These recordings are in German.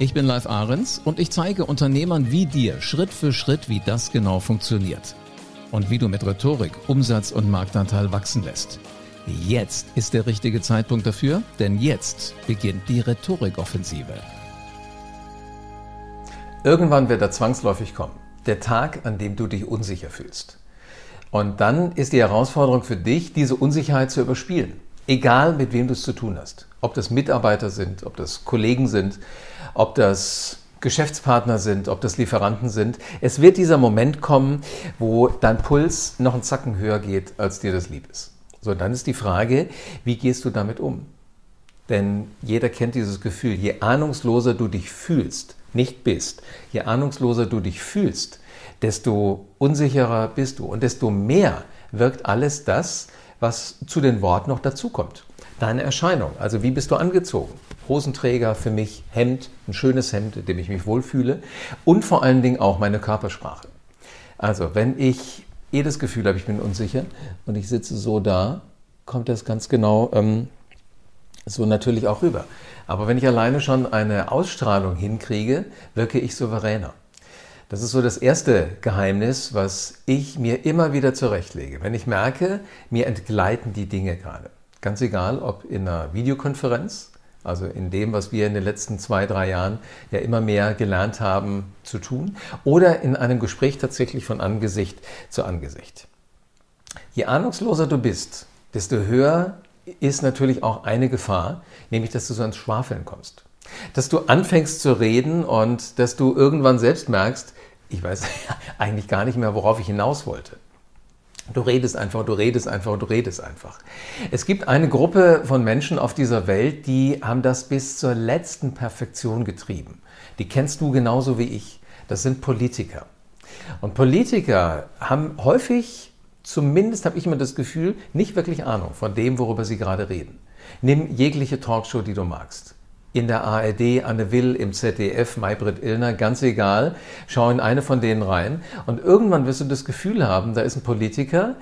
Ich bin Live Ahrens und ich zeige Unternehmern wie dir Schritt für Schritt, wie das genau funktioniert. Und wie du mit Rhetorik Umsatz und Marktanteil wachsen lässt. Jetzt ist der richtige Zeitpunkt dafür, denn jetzt beginnt die Rhetorikoffensive. Irgendwann wird er zwangsläufig kommen. Der Tag, an dem du dich unsicher fühlst. Und dann ist die Herausforderung für dich, diese Unsicherheit zu überspielen. Egal, mit wem du es zu tun hast. Ob das Mitarbeiter sind, ob das Kollegen sind, ob das Geschäftspartner sind, ob das Lieferanten sind. Es wird dieser Moment kommen, wo dein Puls noch einen Zacken höher geht, als dir das lieb ist. So, dann ist die Frage, wie gehst du damit um? Denn jeder kennt dieses Gefühl. Je ahnungsloser du dich fühlst, nicht bist, je ahnungsloser du dich fühlst, desto unsicherer bist du und desto mehr wirkt alles das, was zu den Worten noch dazukommt. Deine Erscheinung, also wie bist du angezogen? Hosenträger für mich, Hemd, ein schönes Hemd, in dem ich mich wohlfühle und vor allen Dingen auch meine Körpersprache. Also wenn ich eh das Gefühl habe, ich bin unsicher und ich sitze so da, kommt das ganz genau ähm, so natürlich auch rüber. Aber wenn ich alleine schon eine Ausstrahlung hinkriege, wirke ich souveräner. Das ist so das erste Geheimnis, was ich mir immer wieder zurechtlege. Wenn ich merke, mir entgleiten die Dinge gerade. Ganz egal, ob in einer Videokonferenz, also in dem, was wir in den letzten zwei, drei Jahren ja immer mehr gelernt haben zu tun, oder in einem Gespräch tatsächlich von Angesicht zu Angesicht. Je ahnungsloser du bist, desto höher ist natürlich auch eine Gefahr, nämlich dass du so ans Schwafeln kommst. Dass du anfängst zu reden und dass du irgendwann selbst merkst, ich weiß eigentlich gar nicht mehr, worauf ich hinaus wollte. Du redest einfach, du redest einfach, du redest einfach. Es gibt eine Gruppe von Menschen auf dieser Welt, die haben das bis zur letzten Perfektion getrieben. Die kennst du genauso wie ich. Das sind Politiker. Und Politiker haben häufig, zumindest habe ich immer das Gefühl, nicht wirklich Ahnung von dem, worüber sie gerade reden. Nimm jegliche Talkshow, die du magst in der ARD, Anne Will, im ZDF, Maybrit Illner, ganz egal. Schau in eine von denen rein. Und irgendwann wirst du das Gefühl haben, da ist ein Politiker,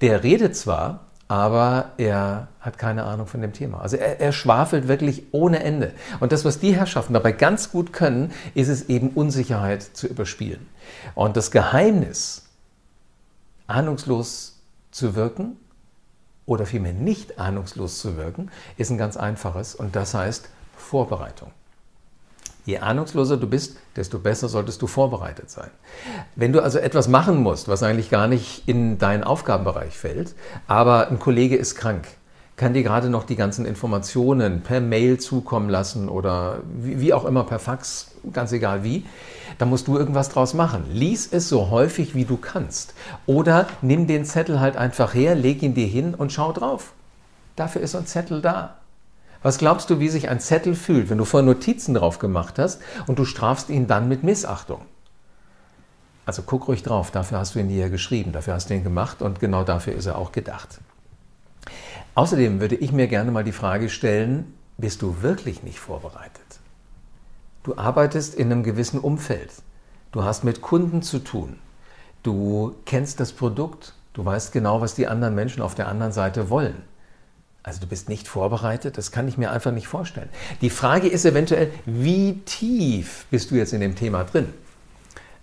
der redet zwar, aber er hat keine Ahnung von dem Thema. Also er, er, schwafelt wirklich ohne Ende. Und das, was die Herrschaften dabei ganz gut können, ist es eben Unsicherheit zu überspielen. Und das Geheimnis, ahnungslos zu wirken oder vielmehr nicht ahnungslos zu wirken, ist ein ganz einfaches. Und das heißt Vorbereitung. Je ahnungsloser du bist, desto besser solltest du vorbereitet sein. Wenn du also etwas machen musst, was eigentlich gar nicht in deinen Aufgabenbereich fällt, aber ein Kollege ist krank, kann dir gerade noch die ganzen Informationen per Mail zukommen lassen oder wie, auch immer per Fax, ganz egal wie, dann musst du irgendwas draus machen. Lies es so häufig wie du kannst. Oder nimm den Zettel halt einfach her, leg ihn dir hin und schau drauf. Dafür ist ein Zettel da. Was glaubst du, wie sich ein Zettel fühlt, wenn du vorher Notizen drauf gemacht hast und du strafst ihn dann mit Missachtung? Also guck ruhig drauf, dafür hast du ihn hier geschrieben, dafür hast du ihn gemacht und genau dafür ist er auch gedacht. Außerdem würde ich mir gerne mal die Frage stellen, bist du wirklich nicht vorbereitet? Du arbeitest in einem gewissen Umfeld. Du hast mit Kunden zu tun. Du kennst das Produkt. Du weißt genau, was die anderen Menschen auf der anderen Seite wollen. Also du bist nicht vorbereitet, das kann ich mir einfach nicht vorstellen. Die Frage ist eventuell, wie tief bist du jetzt in dem Thema drin?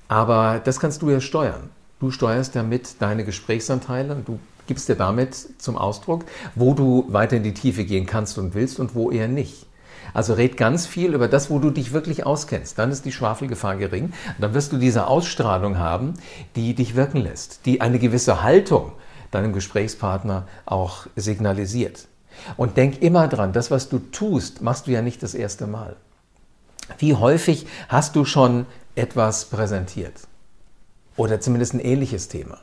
Aber das kannst du ja steuern. Du steuerst damit deine Gesprächsanteile und du gibst dir damit zum Ausdruck, wo du weiter in die Tiefe gehen kannst und willst und wo eher nicht. Also red ganz viel über das, wo du dich wirklich auskennst. Dann ist die Schwafelgefahr gering. Dann wirst du diese Ausstrahlung haben, die dich wirken lässt, die eine gewisse Haltung deinem Gesprächspartner auch signalisiert. Und denk immer dran, das, was du tust, machst du ja nicht das erste Mal. Wie häufig hast du schon etwas präsentiert? Oder zumindest ein ähnliches Thema?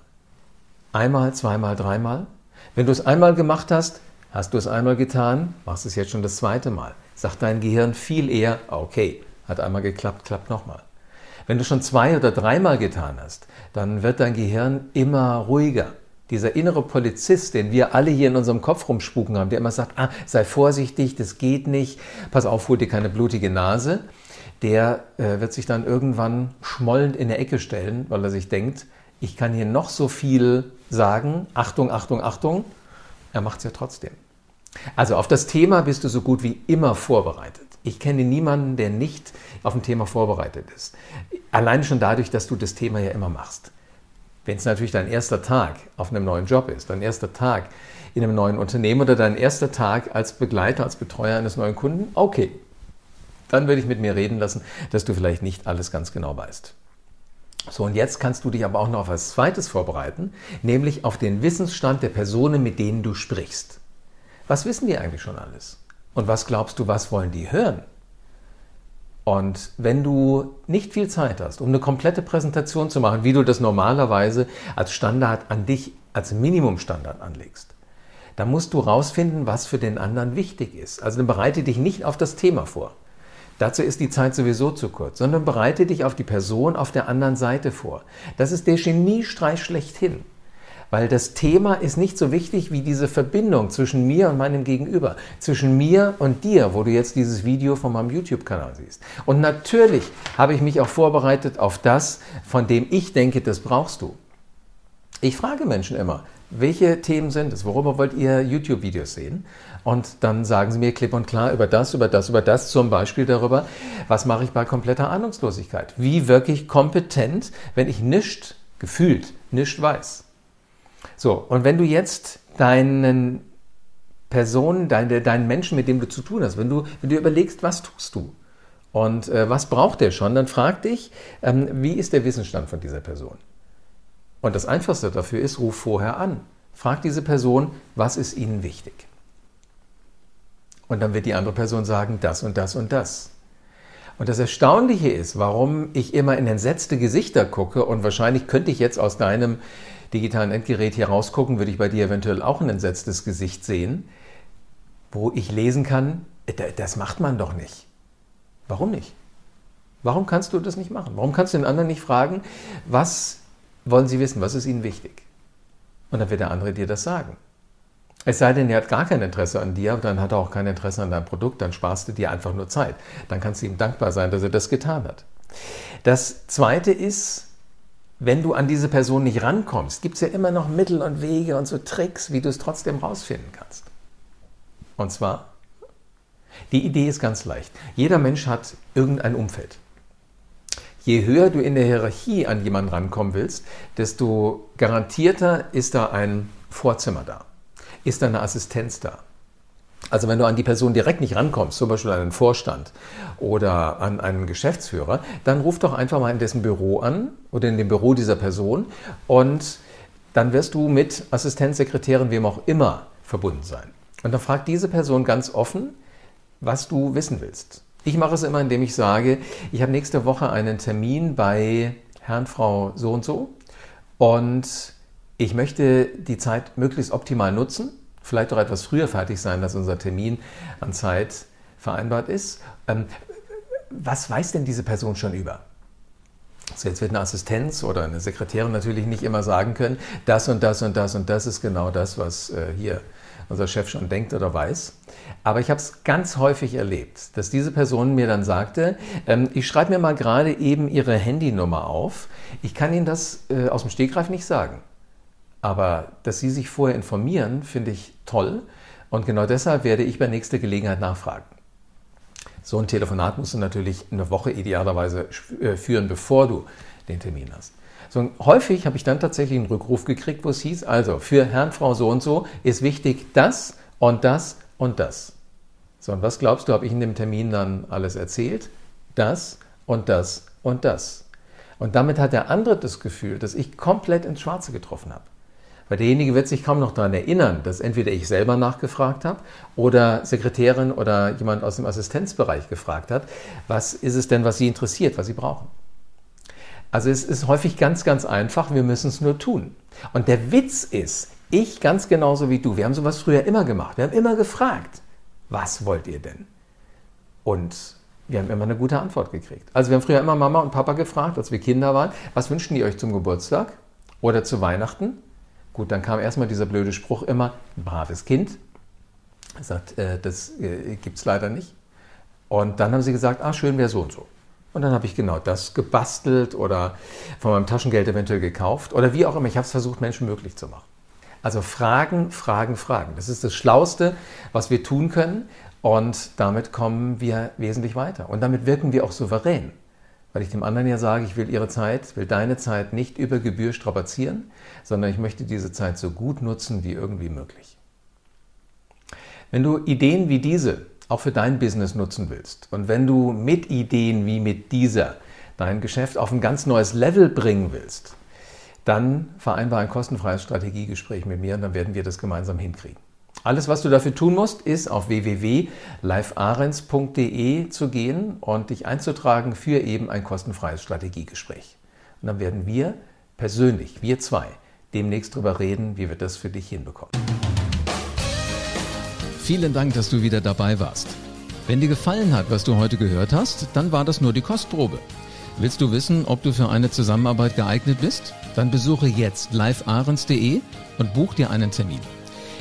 Einmal, zweimal, dreimal? Wenn du es einmal gemacht hast, hast du es einmal getan, machst es jetzt schon das zweite Mal. Sagt dein Gehirn viel eher, okay, Hat einmal geklappt, klappt nochmal. Wenn du schon zwei oder dreimal getan hast, dann wird dein Gehirn immer ruhiger. Dieser innere Polizist, den wir alle hier in unserem Kopf rumspuken haben, der immer sagt, ah, sei vorsichtig, das geht nicht, pass auf, hol dir keine blutige Nase, der äh, wird sich dann irgendwann schmollend in der Ecke stellen, weil er sich denkt, ich kann hier noch so viel sagen, Achtung, Achtung, Achtung, er macht es ja trotzdem. Also auf das Thema bist du so gut wie immer vorbereitet. Ich kenne niemanden, der nicht auf ein Thema vorbereitet ist. Allein schon dadurch, dass du das Thema ja immer machst. Wenn es natürlich dein erster Tag auf einem neuen Job ist, dein erster Tag in einem neuen Unternehmen oder dein erster Tag als Begleiter, als Betreuer eines neuen Kunden, okay, dann würde ich mit mir reden lassen, dass du vielleicht nicht alles ganz genau weißt. So, und jetzt kannst du dich aber auch noch auf etwas Zweites vorbereiten, nämlich auf den Wissensstand der Personen, mit denen du sprichst. Was wissen die eigentlich schon alles? Und was glaubst du, was wollen die hören? Und wenn du nicht viel Zeit hast, um eine komplette Präsentation zu machen, wie du das normalerweise als Standard an dich, als Minimumstandard anlegst, dann musst du rausfinden, was für den anderen wichtig ist. Also dann bereite dich nicht auf das Thema vor. Dazu ist die Zeit sowieso zu kurz, sondern bereite dich auf die Person auf der anderen Seite vor. Das ist der Geniestreich schlechthin weil das Thema ist nicht so wichtig wie diese Verbindung zwischen mir und meinem Gegenüber, zwischen mir und dir, wo du jetzt dieses Video von meinem YouTube-Kanal siehst. Und natürlich habe ich mich auch vorbereitet auf das, von dem ich denke, das brauchst du. Ich frage Menschen immer, welche Themen sind es? Worüber wollt ihr YouTube-Videos sehen? Und dann sagen sie mir klipp und klar über das, über das, über das, zum Beispiel darüber, was mache ich bei kompletter Ahnungslosigkeit? Wie wirklich kompetent, wenn ich nichts gefühlt, nichts weiß? So, und wenn du jetzt deinen Personen, deine, deinen Menschen, mit dem du zu tun hast, wenn du, wenn du überlegst, was tust du und äh, was braucht der schon, dann frag dich, ähm, wie ist der Wissensstand von dieser Person? Und das Einfachste dafür ist, ruf vorher an. Frag diese Person, was ist ihnen wichtig? Und dann wird die andere Person sagen, das und das und das. Und das Erstaunliche ist, warum ich immer in entsetzte Gesichter gucke und wahrscheinlich könnte ich jetzt aus deinem digitalen Endgerät hier rausgucken, würde ich bei dir eventuell auch ein entsetztes Gesicht sehen, wo ich lesen kann, das macht man doch nicht. Warum nicht? Warum kannst du das nicht machen? Warum kannst du den anderen nicht fragen, was wollen sie wissen, was ist ihnen wichtig? Und dann wird der andere dir das sagen. Es sei denn, er hat gar kein Interesse an dir, dann hat er auch kein Interesse an deinem Produkt, dann sparst du dir einfach nur Zeit. Dann kannst du ihm dankbar sein, dass er das getan hat. Das Zweite ist, wenn du an diese Person nicht rankommst, gibt es ja immer noch Mittel und Wege und so Tricks, wie du es trotzdem rausfinden kannst. Und zwar, die Idee ist ganz leicht. Jeder Mensch hat irgendein Umfeld. Je höher du in der Hierarchie an jemanden rankommen willst, desto garantierter ist da ein Vorzimmer da, ist da eine Assistenz da, also wenn du an die Person direkt nicht rankommst, zum Beispiel an einen Vorstand oder an einen Geschäftsführer, dann ruf doch einfach mal in dessen Büro an oder in dem Büro dieser Person und dann wirst du mit Assistenzsekretärin, wem auch immer, verbunden sein. Und dann fragt diese Person ganz offen, was du wissen willst. Ich mache es immer, indem ich sage, ich habe nächste Woche einen Termin bei Herrn, Frau so und so und ich möchte die Zeit möglichst optimal nutzen vielleicht auch etwas früher fertig sein, dass unser Termin an Zeit vereinbart ist. Ähm, was weiß denn diese Person schon über? Also jetzt wird eine Assistenz oder eine Sekretärin natürlich nicht immer sagen können, das und das und das und das ist genau das, was äh, hier unser Chef schon denkt oder weiß. Aber ich habe es ganz häufig erlebt, dass diese Person mir dann sagte, ähm, ich schreibe mir mal gerade eben Ihre Handynummer auf. Ich kann Ihnen das äh, aus dem Stegreif nicht sagen. Aber dass Sie sich vorher informieren, finde ich toll. Und genau deshalb werde ich bei nächster Gelegenheit nachfragen. So ein Telefonat musst du natürlich eine Woche idealerweise äh, führen, bevor du den Termin hast. So, häufig habe ich dann tatsächlich einen Rückruf gekriegt, wo es hieß, also für Herrn, Frau so und so ist wichtig das und das und das. So, und was glaubst du, habe ich in dem Termin dann alles erzählt? Das und das und das. Und damit hat der andere das Gefühl, dass ich komplett ins Schwarze getroffen habe. Weil derjenige wird sich kaum noch daran erinnern, dass entweder ich selber nachgefragt habe oder Sekretärin oder jemand aus dem Assistenzbereich gefragt hat, was ist es denn, was Sie interessiert, was Sie brauchen. Also es ist häufig ganz, ganz einfach, wir müssen es nur tun. Und der Witz ist, ich ganz genauso wie du, wir haben sowas früher immer gemacht, wir haben immer gefragt, was wollt ihr denn? Und Wir haben immer eine gute Antwort gekriegt. Also wir haben früher immer Mama und Papa gefragt, als wir Kinder waren, was wünschen die euch zum Geburtstag oder zu Weihnachten? Gut, dann kam erstmal dieser blöde Spruch immer, braves Kind. Er sagt, äh, das äh, gibt es leider nicht. Und dann haben sie gesagt, ah, schön wäre so und so. Und dann habe ich genau das gebastelt oder von meinem Taschengeld eventuell gekauft oder wie auch immer. Ich habe es versucht, Menschen möglich zu machen. Also Fragen, Fragen, Fragen. Das ist das Schlauste, was wir tun können. Und damit kommen wir wesentlich weiter. Und damit wirken wir auch souverän. Weil ich dem anderen ja sage, ich will ihre Zeit, will deine Zeit nicht über Gebühr strapazieren, sondern ich möchte diese Zeit so gut nutzen wie irgendwie möglich. Wenn du Ideen wie diese auch für dein Business nutzen willst und wenn du mit Ideen wie mit dieser dein Geschäft auf ein ganz neues Level bringen willst, dann vereinbare ein kostenfreies Strategiegespräch mit mir und dann werden wir das gemeinsam hinkriegen. Alles, was du dafür tun musst, ist auf www.livearens.de zu gehen und dich einzutragen für eben ein kostenfreies Strategiegespräch. Und dann werden wir persönlich, wir zwei, demnächst darüber reden, wie wir das für dich hinbekommen. Vielen Dank, dass du wieder dabei warst. Wenn dir gefallen hat, was du heute gehört hast, dann war das nur die Kostprobe. Willst du wissen, ob du für eine Zusammenarbeit geeignet bist? Dann besuche jetzt livearens.de und buch dir einen Termin.